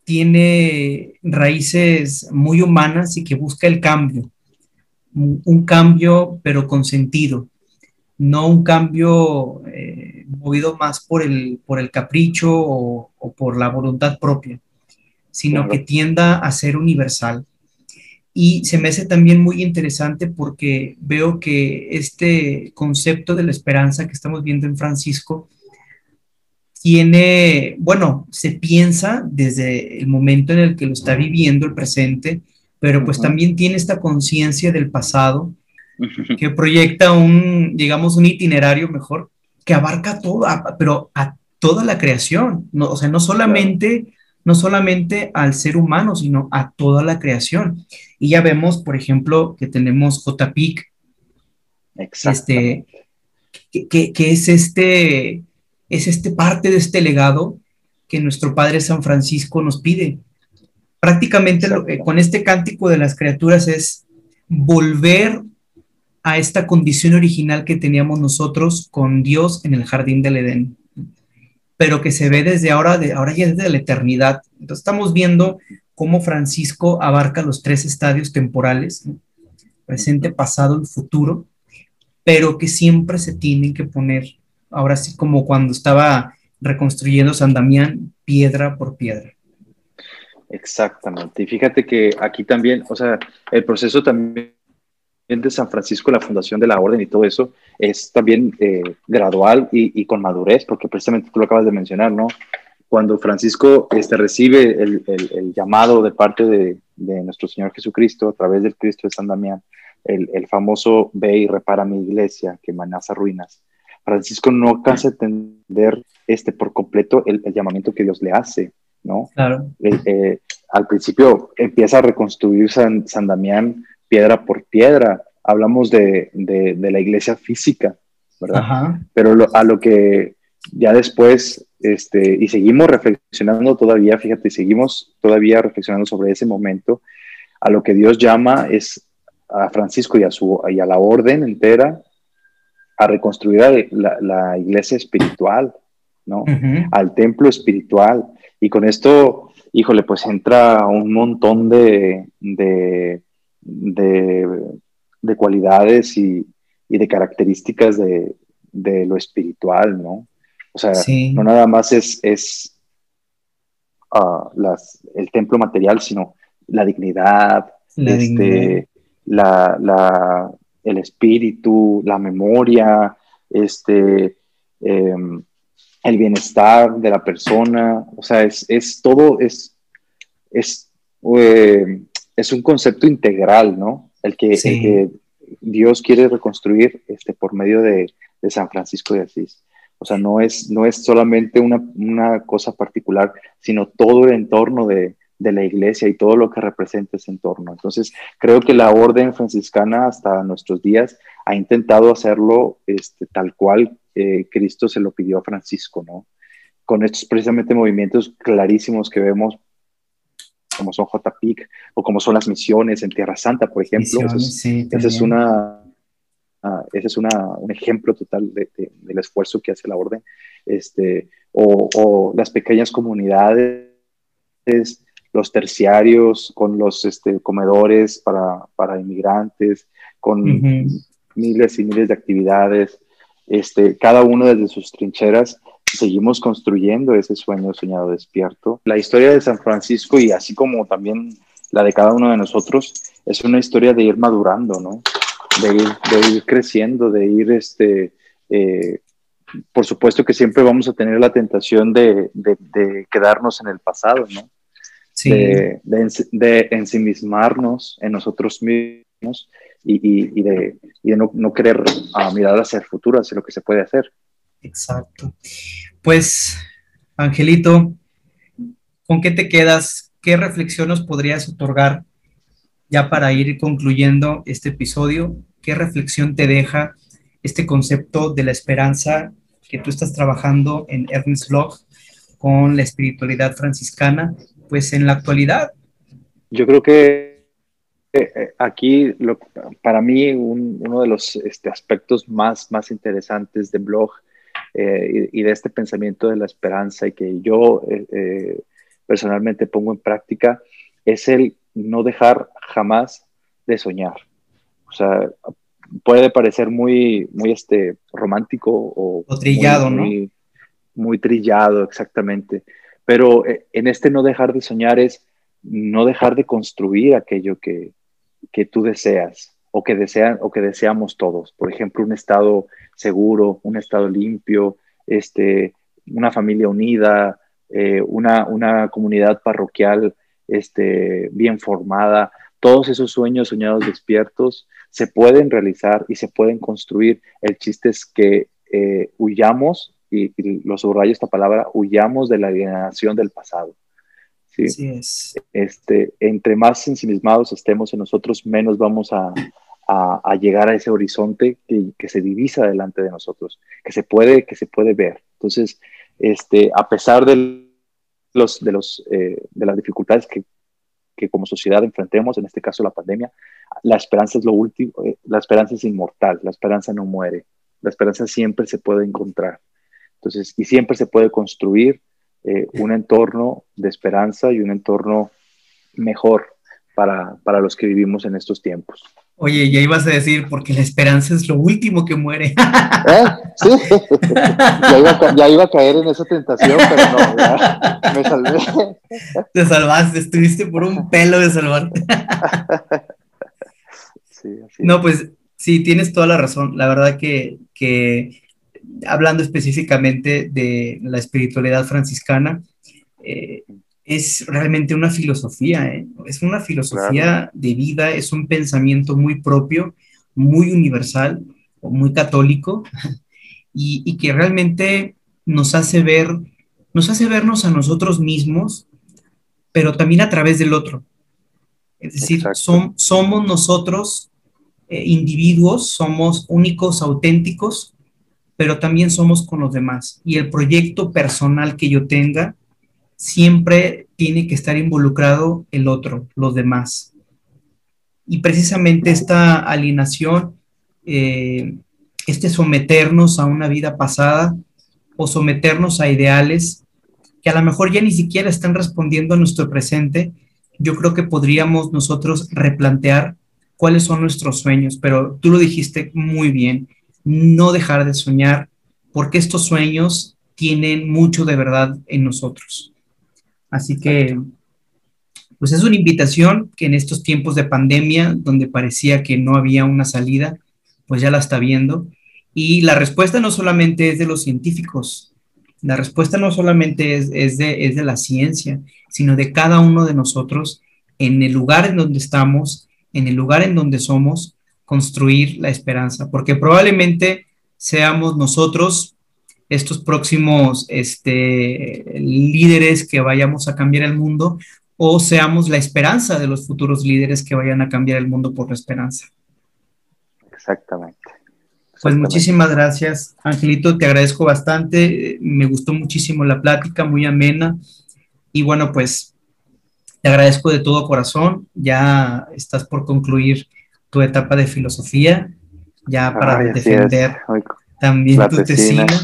tiene raíces muy humanas y que busca el cambio, un, cambio pero con sentido, no un cambio eh, movido más por el, por el capricho o, o por la voluntad propia sino claro. que tienda a ser universal. Y se me hace también muy interesante porque veo que este concepto de la esperanza que estamos viendo en Francisco tiene, bueno, se piensa desde el momento en el que lo está viviendo, el presente, pero pues uh -huh. también tiene esta conciencia del pasado que proyecta un, digamos, un itinerario mejor que abarca todo, pero a toda la creación, no, o sea, no solamente... Claro no solamente al ser humano, sino a toda la creación. Y ya vemos, por ejemplo, que tenemos Cotapic, este, que, que, que, es este, es este parte de este legado que nuestro Padre San Francisco nos pide. Prácticamente lo, eh, con este cántico de las criaturas es volver a esta condición original que teníamos nosotros con Dios en el jardín del Edén pero que se ve desde ahora, de, ahora ya desde la eternidad. Entonces estamos viendo cómo Francisco abarca los tres estadios temporales, ¿no? presente, pasado y futuro, pero que siempre se tienen que poner, ahora sí como cuando estaba reconstruyendo San Damián, piedra por piedra. Exactamente. Y fíjate que aquí también, o sea, el proceso también de San Francisco, la fundación de la orden y todo eso, es también eh, gradual y, con madurez, porque precisamente tú lo acabas de mencionar, ¿no? Cuando Francisco este, recibe el, el, el llamado de parte de, de, nuestro Señor Jesucristo a través del Cristo de San Damián, el, el famoso ve y repara mi iglesia que amenaza ruinas, Francisco no alcanza a entender este, por completo el, llamamiento que Dios le hace, ¿no? Claro. Eh, eh, al principio empieza a reconstruir San, San Damián piedra por piedra. Hablamos de, de, de la iglesia física, ¿verdad? Ajá. Pero lo, a lo que ya después, este, y seguimos reflexionando todavía, fíjate, seguimos todavía reflexionando sobre ese momento, a lo que Dios llama es a Francisco y a, su, y a la orden entera a reconstruir la, la iglesia espiritual, ¿no? Uh -huh. Al templo espiritual. Y con esto, híjole, pues entra un montón de, de de, de cualidades y, y, de características de, de, lo espiritual, ¿no? O sea, no nada más es, es uh, las, el templo material, sino la dignidad, la este, La, la, el espíritu, la memoria, este, em, el bienestar de la persona, o sea, es, es todo, es, es, eh, es, un concepto integral, ¿no? El que, Dios quiere reconstruir este, por medio de, de, San Francisco de Asís. O sea, no es, no es solamente una, una cosa particular, sino todo el entorno de, de la iglesia y todo lo que representa ese entorno. Entonces, creo que la orden franciscana hasta nuestros días ha intentado hacerlo este, tal cual eh, Cristo se lo pidió a Francisco, ¿no? Con estos precisamente movimientos clarísimos que vemos, como son JPIC o como son las misiones en Tierra Santa, por ejemplo. ese, es, una, ah, ese es una, un ejemplo total del esfuerzo que hace la orden. Este, o, o las pequeñas comunidades los terciarios, con los este, comedores para, para, inmigrantes, con miles y miles de actividades, este, cada uno desde sus trincheras, seguimos construyendo ese sueño soñado despierto. La historia de San Francisco y así como también la de cada uno de nosotros es una historia de ir madurando, ¿no? De ir, de ir creciendo, de ir, este, eh, por supuesto que siempre vamos a tener la tentación de, de, de quedarnos en el pasado, ¿no? De, de, ensimismarnos en nosotros mismos y, de, no, querer ah, mirar hacia el futuro, hacia lo que se puede hacer. Exacto. Pues, Angelito, ¿con qué te quedas? ¿Qué reflexión nos podrías otorgar ya para ir concluyendo este episodio? ¿Qué reflexión te deja este concepto de la esperanza que tú estás trabajando en Ernest Locke con la espiritualidad franciscana pues en la actualidad. Yo creo que eh, eh, aquí para mí uno de los este, aspectos más, más interesantes de blog eh, y, de este pensamiento de la esperanza y que yo personalmente pongo en práctica es el no dejar jamás de soñar. O sea, puede parecer muy, muy este, romántico o, trillado, ¿no? muy trillado, exactamente. Pero eh, en este no dejar de soñar es no dejar de construir aquello que, tú deseas o que, desean, o que deseamos todos. Por ejemplo, un estado seguro, un estado limpio, este, una familia unida, eh, una, una, comunidad parroquial este, bien formada. Todos esos sueños soñados despiertos se pueden realizar y se pueden construir. El chiste es que eh, huyamos y, lo subrayo esta palabra, huyamos de la alienación del pasado. ¿sí? es. Este, entre más ensimismados estemos en nosotros, menos vamos a, a, llegar a ese horizonte que, que, se divisa delante de nosotros, que se puede, que se puede ver. Entonces, este, a pesar de, los, de, los, eh, de las dificultades que, que, como sociedad enfrentemos, en este caso la pandemia, la esperanza es lo último, eh, la esperanza es inmortal, la esperanza no muere, la esperanza siempre se puede encontrar. Entonces, y siempre se puede construir eh, un entorno de esperanza y un entorno mejor para, para, los que vivimos en estos tiempos. Oye, ya ibas a decir, porque la esperanza es lo último que muere. ¿Eh? Sí, ya iba, a, ya iba, a caer en esa tentación, pero no, ya me salvé. Te salvaste, estuviste por un pelo de salvarte. Sí, así no, pues sí, tienes toda la razón. La verdad que, que hablando específicamente de la espiritualidad franciscana, eh, es realmente una filosofía, ¿eh? es una filosofía de vida, es un pensamiento muy propio, muy universal, muy católico, y, que realmente nos hace ver, nos hace vernos a nosotros mismos, pero también a través del otro. Es decir, somos nosotros eh, individuos, somos únicos, auténticos, pero también somos con los demás. Y el proyecto personal que yo tenga siempre tiene que estar involucrado el otro, los demás. Y precisamente esta alienación, eh, este someternos a una vida pasada o someternos a ideales que a lo mejor ya ni siquiera están respondiendo a nuestro presente, yo creo que podríamos nosotros replantear cuáles son nuestros sueños, pero tú lo dijiste muy bien, no dejar de soñar, porque estos sueños tienen mucho de verdad en nosotros. Así que, pues es una invitación que en estos tiempos de pandemia, donde parecía que no había una salida, pues ya la está viendo. Y la respuesta no solamente es de los científicos, la respuesta no solamente es, de, es de la ciencia, sino de cada uno de nosotros en el lugar en donde estamos, en el lugar en donde somos, construir la esperanza, porque probablemente seamos nosotros estos próximos este, líderes que vayamos a cambiar el mundo o seamos la esperanza de los futuros líderes que vayan a cambiar el mundo por la esperanza. Exactamente. Pues muchísimas gracias, Angelito, te agradezco bastante, me gustó muchísimo la plática, muy amena, y bueno, pues te agradezco de todo corazón, ya estás por concluir tu etapa de filosofía, ya para defender también tu tesina.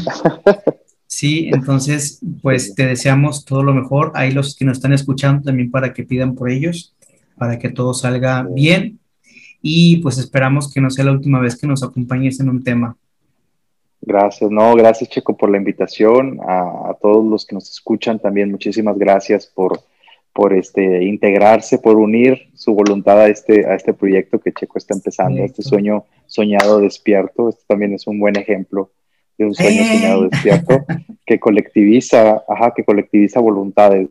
Sí, entonces, pues te deseamos todo lo mejor. Ahí los que nos están escuchando también para que pidan por ellos, para que todo salga bien. Y pues esperamos que no sea la última vez que nos acompañes en un tema. Gracias, no, gracias Checo por la invitación. A, a todos los que nos escuchan también, muchísimas gracias por por este, integrarse, por unir su voluntad a este, a este proyecto que Checo está empezando, este sueño soñado despierto. Este también es un buen ejemplo de un sueño ¡Eh! soñado despierto que colectiviza, ajá, que colectiviza voluntades.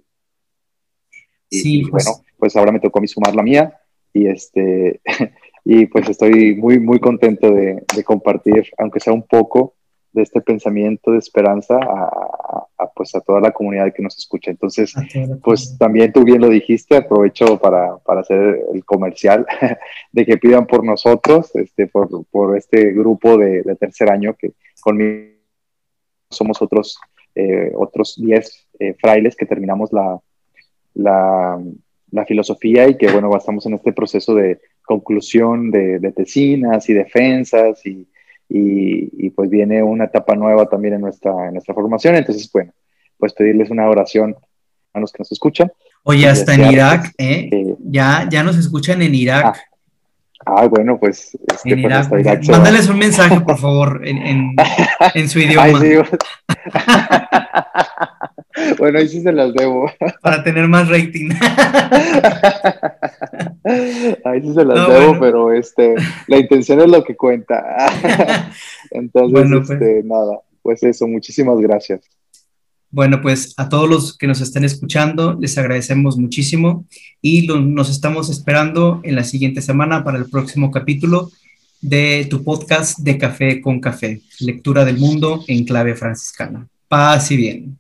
Sí, y, pues. bueno, pues ahora me tocó a mí sumar la mía y este y pues estoy muy muy contento de, de compartir, aunque sea un poco, de este pensamiento de esperanza a, pues a toda la comunidad que nos escucha. Entonces, pues también tú bien lo dijiste, aprovecho para, para hacer el comercial de que pidan por nosotros, este, por, por este grupo de, de, tercer año que conmigo somos otros, eh, otros 10 eh, frailes que terminamos la, la, la, filosofía y que, bueno, estamos en este proceso de conclusión de, de tesinas y defensas y y, pues viene una etapa nueva también en nuestra, en nuestra formación. Entonces, bueno, pues pedirles una oración a los que nos escuchan. Oye, hasta en Irak, ¿eh? ya, ya nos escuchan en Irak. Ah, ah bueno, pues, en pues, Irak, Mándales un mensaje, por favor, en, en, en su idioma. Ay, sí. Bueno, ahí sí se las debo. Para tener más rating. Ahí sí se las debo, pero este, la intención es lo que cuenta. Entonces, pues. este, nada, pues eso, muchísimas gracias. Bueno, pues a todos los que nos están escuchando, les agradecemos muchísimo y nos estamos esperando en la siguiente semana para el próximo capítulo de tu podcast de Café con Café, lectura del mundo en clave franciscana. Paz y bien.